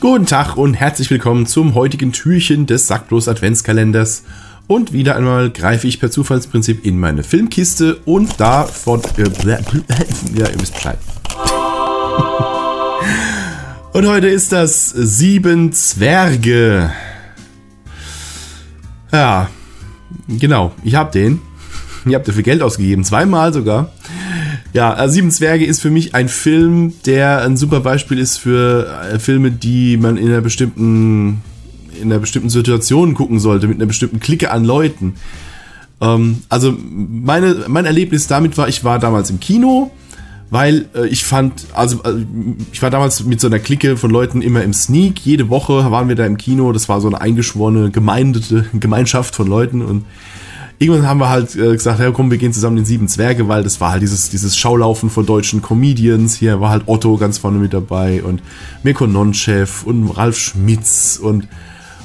Guten Tag und herzlich willkommen zum heutigen Türchen des Sacklos Adventskalenders. Und wieder einmal greife ich per Zufallsprinzip in meine Filmkiste und da von. Äh, ja, ihr wisst Bescheid. Und heute ist das Sieben Zwerge. Ja, genau, ich hab den. Ich hab dafür Geld ausgegeben, zweimal sogar. Ja, also Sieben Zwerge ist für mich ein Film, der ein super Beispiel ist für äh, Filme, die man in einer bestimmten, in einer bestimmten Situation gucken sollte, mit einer bestimmten Clique an Leuten. Ähm, also meine, mein Erlebnis damit war, ich war damals im Kino, weil äh, ich fand, also äh, ich war damals mit so einer Clique von Leuten immer im Sneak. Jede Woche waren wir da im Kino. Das war so eine eingeschworene gemeindete Gemeinschaft von Leuten und irgendwann haben wir halt äh, gesagt, ja komm, wir gehen zusammen in Sieben Zwerge, weil das war halt dieses, dieses Schaulaufen von deutschen Comedians. Hier war halt Otto ganz vorne mit dabei und Mirko Nonchef und Ralf Schmitz und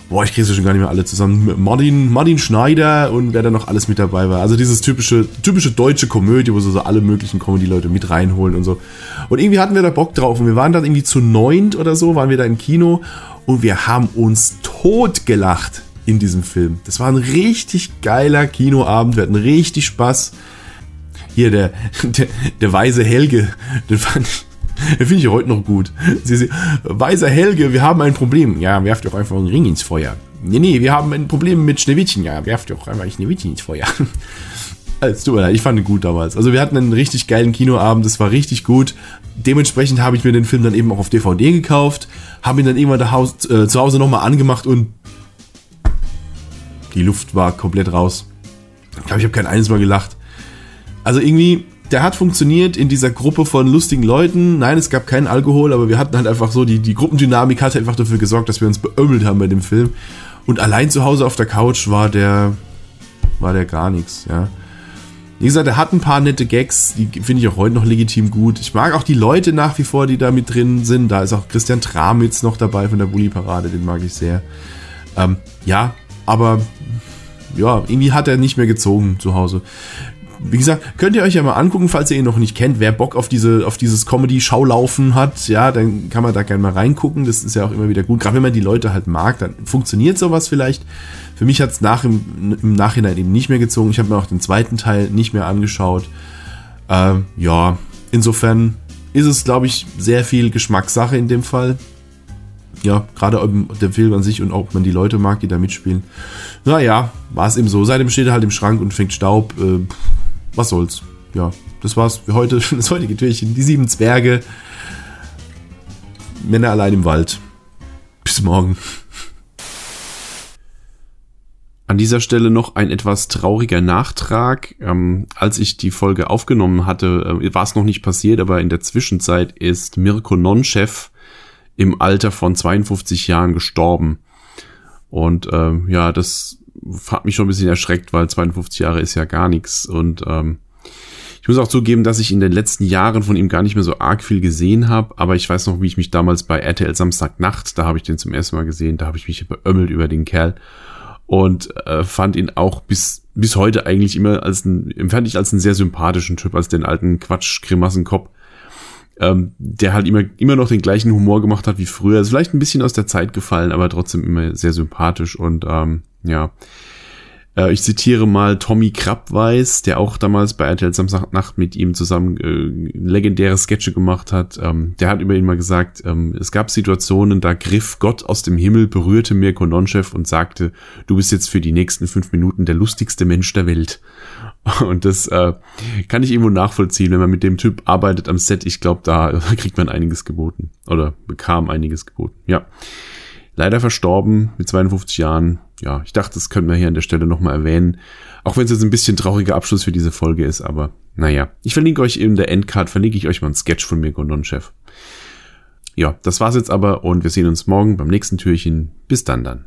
boah, ich kriege sie schon gar nicht mehr alle zusammen. Martin, Martin Schneider und wer da noch alles mit dabei war. Also dieses typische, typische deutsche Komödie, wo sie so alle möglichen Comedy-Leute mit reinholen und so. Und irgendwie hatten wir da Bock drauf und wir waren dann irgendwie zu neunt oder so, waren wir da im Kino und wir haben uns tot gelacht in diesem Film. Das war ein richtig geiler Kinoabend. Wir hatten richtig Spaß. Hier, der, der, der weise Helge, den fand ich, finde ich heute noch gut. Sie, sie, weiser Helge, wir haben ein Problem. Ja, werft doch einfach einen Ring ins Feuer. Nee, nee, wir haben ein Problem mit Schneewittchen. Ja, werft doch einfach Schneewittchen ins Feuer. Leid, ich fand ihn gut damals. Also wir hatten einen richtig geilen Kinoabend, das war richtig gut. Dementsprechend habe ich mir den Film dann eben auch auf DVD gekauft, habe ihn dann irgendwann Haus, äh, zu Hause nochmal angemacht und die Luft war komplett raus. Ich glaube, ich habe kein eines Mal gelacht. Also irgendwie, der hat funktioniert in dieser Gruppe von lustigen Leuten. Nein, es gab keinen Alkohol, aber wir hatten halt einfach so, die, die Gruppendynamik hat einfach dafür gesorgt, dass wir uns beömmelt haben bei dem Film. Und allein zu Hause auf der Couch war der, war der gar nichts, ja. Wie gesagt, er hat ein paar nette Gags, die finde ich auch heute noch legitim gut. Ich mag auch die Leute nach wie vor, die da mit drin sind. Da ist auch Christian Tramitz noch dabei von der Bulli-Parade, den mag ich sehr. Ähm, ja, aber ja, irgendwie hat er nicht mehr gezogen zu Hause. Wie gesagt, könnt ihr euch ja mal angucken, falls ihr ihn noch nicht kennt, wer Bock auf diese, auf dieses Comedy-Schaulaufen hat, ja, dann kann man da gerne mal reingucken. Das ist ja auch immer wieder gut. Gerade wenn man die Leute halt mag, dann funktioniert sowas vielleicht. Für mich hat es nach im, im, Nachhinein eben nicht mehr gezogen. Ich habe mir auch den zweiten Teil nicht mehr angeschaut. Ähm, ja, insofern ist es, glaube ich, sehr viel Geschmackssache in dem Fall ja, gerade der Film an sich und ob man die Leute mag, die da mitspielen. Naja, war es eben so. Seitdem steht er halt im Schrank und fängt Staub. Äh, was soll's. Ja, das war's für heute, das heutige Türchen. Die sieben Zwerge. Männer allein im Wald. Bis morgen. An dieser Stelle noch ein etwas trauriger Nachtrag. Ähm, als ich die Folge aufgenommen hatte, äh, war es noch nicht passiert, aber in der Zwischenzeit ist Mirko Nonchef im Alter von 52 Jahren gestorben. Und ähm, ja, das hat mich schon ein bisschen erschreckt, weil 52 Jahre ist ja gar nichts. Und ähm, ich muss auch zugeben, dass ich in den letzten Jahren von ihm gar nicht mehr so arg viel gesehen habe. Aber ich weiß noch, wie ich mich damals bei RTL Samstagnacht, da habe ich den zum ersten Mal gesehen, da habe ich mich beömmelt über den Kerl und äh, fand ihn auch bis bis heute eigentlich immer als ein empfand ich als einen sehr sympathischen Typ, als den alten Quatsch Grimassenkopf ähm, der halt immer, immer noch den gleichen Humor gemacht hat wie früher. Ist vielleicht ein bisschen aus der Zeit gefallen, aber trotzdem immer sehr sympathisch und ähm, ja. Äh, ich zitiere mal Tommy Krabweis, der auch damals bei RTL Samstagnacht mit ihm zusammen äh, legendäre Sketche gemacht hat. Ähm, der hat über ihn mal gesagt, ähm, es gab Situationen, da griff Gott aus dem Himmel, berührte Mirko Nonchef und sagte, du bist jetzt für die nächsten fünf Minuten der lustigste Mensch der Welt. Und das äh, kann ich irgendwo nachvollziehen, wenn man mit dem Typ arbeitet am Set. Ich glaube, da kriegt man einiges geboten oder bekam einiges geboten. Ja leider verstorben mit 52 Jahren. Ja, ich dachte, das könnten wir hier an der Stelle nochmal erwähnen. Auch wenn es jetzt ein bisschen trauriger Abschluss für diese Folge ist, aber naja. Ich verlinke euch in der Endcard, verlinke ich euch mal ein Sketch von mir, Non-Chef. Ja, das war's jetzt aber und wir sehen uns morgen beim nächsten Türchen. Bis dann dann.